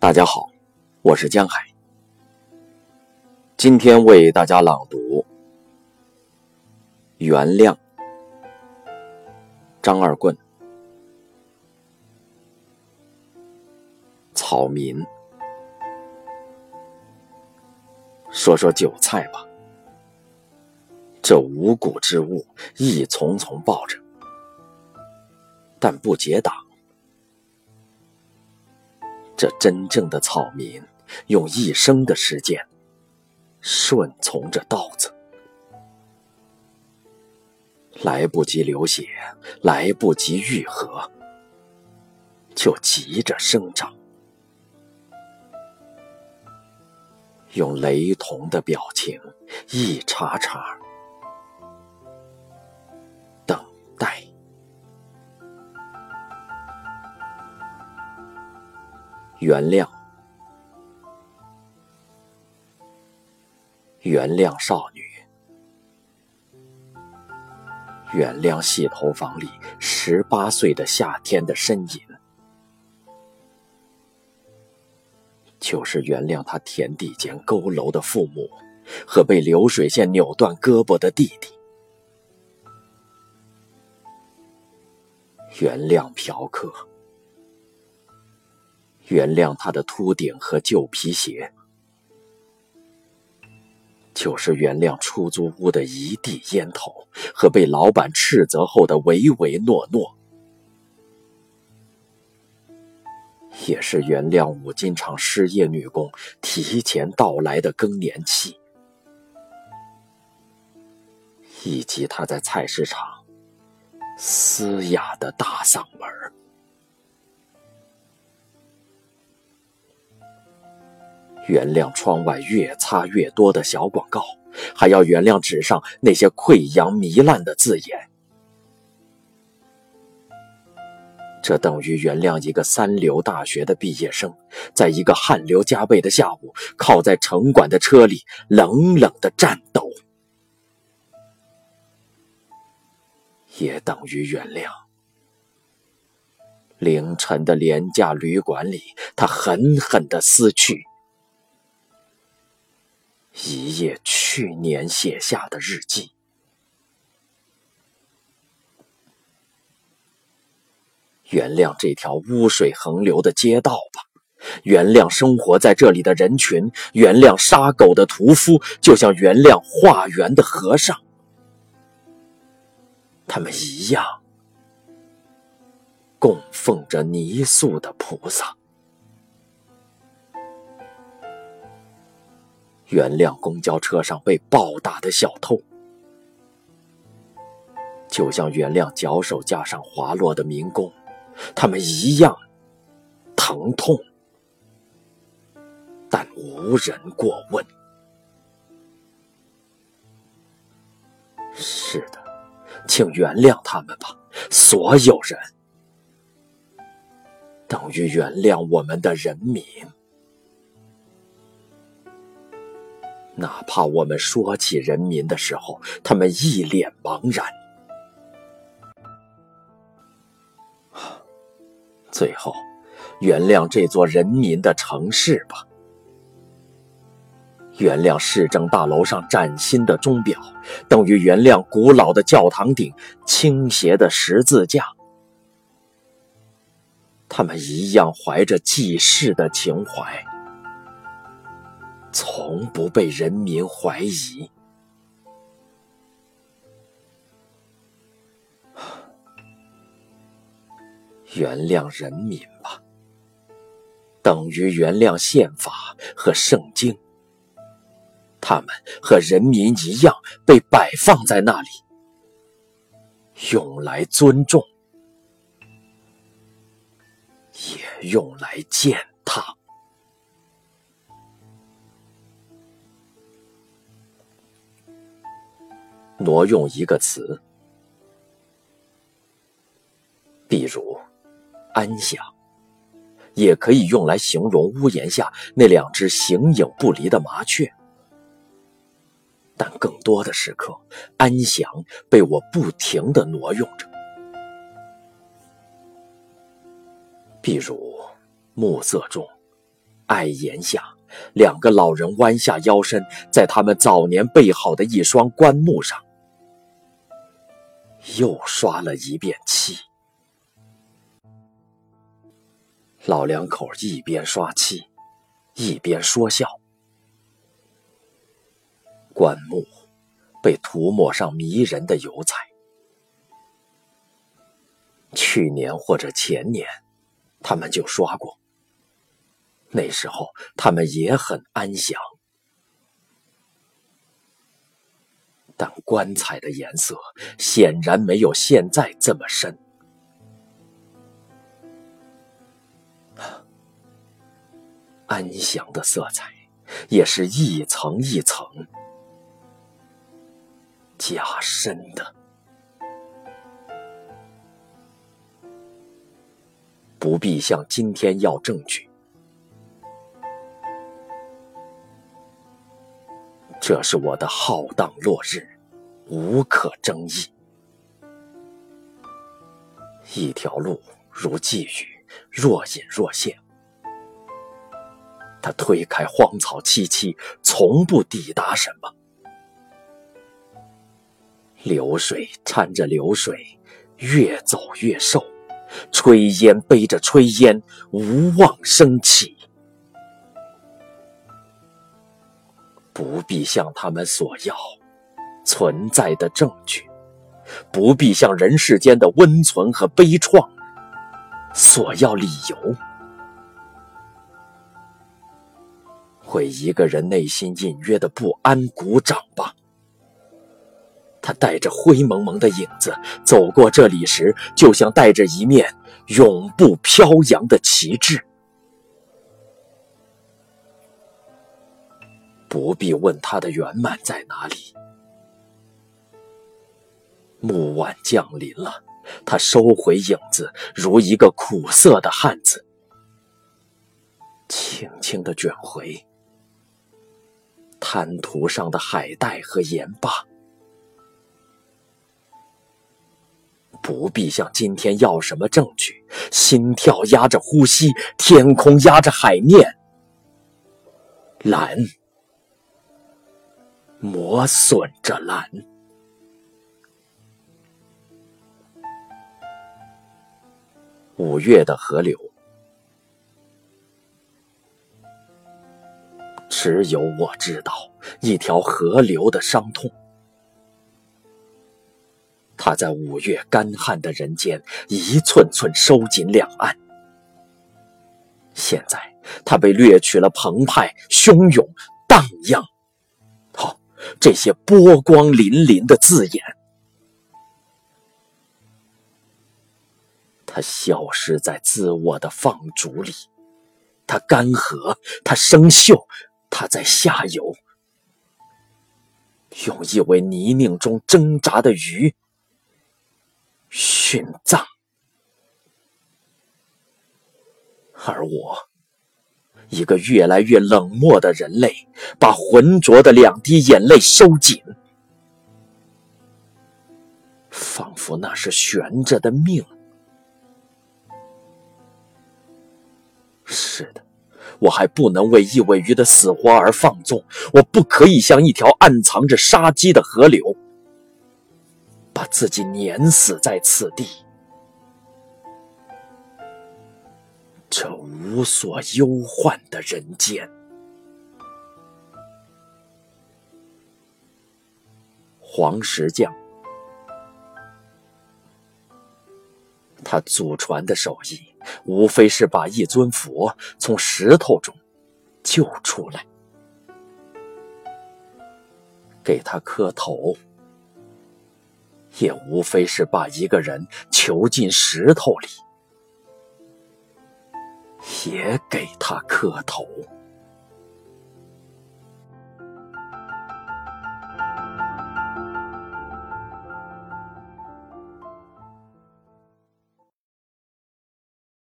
大家好，我是江海。今天为大家朗读《原谅》，张二棍。草民，说说韭菜吧。这五谷之物一丛丛抱着，但不结党。这真正的草民，用一生的时间顺从着稻子，来不及流血，来不及愈合，就急着生长，用雷同的表情，一茬茬原谅，原谅少女，原谅洗头房里十八岁的夏天的身影，就是原谅他田地间佝偻的父母和被流水线扭断胳膊的弟弟，原谅嫖客。原谅他的秃顶和旧皮鞋，就是原谅出租屋的一地烟头和被老板斥责后的唯唯诺诺，也是原谅五金厂失业女工提前到来的更年期，以及他在菜市场嘶哑的大嗓门儿。原谅窗外越擦越多的小广告，还要原谅纸上那些溃疡糜烂的字眼。这等于原谅一个三流大学的毕业生，在一个汗流浃背的下午，靠在城管的车里冷冷的战斗，也等于原谅凌晨的廉价旅馆里，他狠狠的撕去。一页去年写下的日记，原谅这条污水横流的街道吧，原谅生活在这里的人群，原谅杀狗的屠夫，就像原谅化缘的和尚，他们一样供奉着泥塑的菩萨。原谅公交车上被暴打的小偷，就像原谅脚手架上滑落的民工，他们一样疼痛，但无人过问。是的，请原谅他们吧，所有人，等于原谅我们的人民。哪怕我们说起人民的时候，他们一脸茫然。最后，原谅这座人民的城市吧。原谅市政大楼上崭新的钟表，等于原谅古老的教堂顶倾斜的十字架。他们一样怀着济世的情怀。从不被人民怀疑。原谅人民吧，等于原谅宪法和圣经。他们和人民一样被摆放在那里，用来尊重，也用来践挪用一个词，比如“安详”，也可以用来形容屋檐下那两只形影不离的麻雀。但更多的时刻，“安详”被我不停的挪用着，比如暮色中爱檐下，两个老人弯下腰身，在他们早年备好的一双棺木上，又刷了一遍漆。老两口一边刷漆，一边说笑。棺木被涂抹上迷人的油彩。去年或者前年，他们就刷过。那时候他们也很安详，但棺材的颜色显然没有现在这么深。安详的色彩也是一层一层加深的，不必向今天要证据。这是我的浩荡落日，无可争议。一条路如寄语，若隐若现。他推开荒草萋萋，从不抵达什么。流水搀着流水，越走越瘦；炊烟背着炊烟，无望升起。不必向他们索要存在的证据，不必向人世间的温存和悲怆索要理由。为一个人内心隐约的不安鼓掌吧。他带着灰蒙蒙的影子走过这里时，就像带着一面永不飘扬的旗帜。不必问他的圆满在哪里。暮晚降临了，他收回影子，如一个苦涩的汉子，轻轻的卷回。滩涂上的海带和盐巴，不必像今天要什么证据。心跳压着呼吸，天空压着海面，蓝磨损着蓝。五月的河流。只有我知道一条河流的伤痛。它在五月干旱的人间，一寸寸收紧两岸。现在，它被掠去了澎湃、汹涌、荡漾。这些波光粼粼的字眼，它消失在自我的放逐里。它干涸，它生锈。他在下游，用一尾泥泞中挣扎的鱼殉葬，而我，一个越来越冷漠的人类，把浑浊的两滴眼泪收紧，仿佛那是悬着的命。是的。我还不能为一尾鱼的死活而放纵，我不可以像一条暗藏着杀机的河流，把自己碾死在此地。这无所忧患的人间，黄石匠。他祖传的手艺，无非是把一尊佛从石头中救出来，给他磕头；也无非是把一个人囚进石头里，也给他磕头。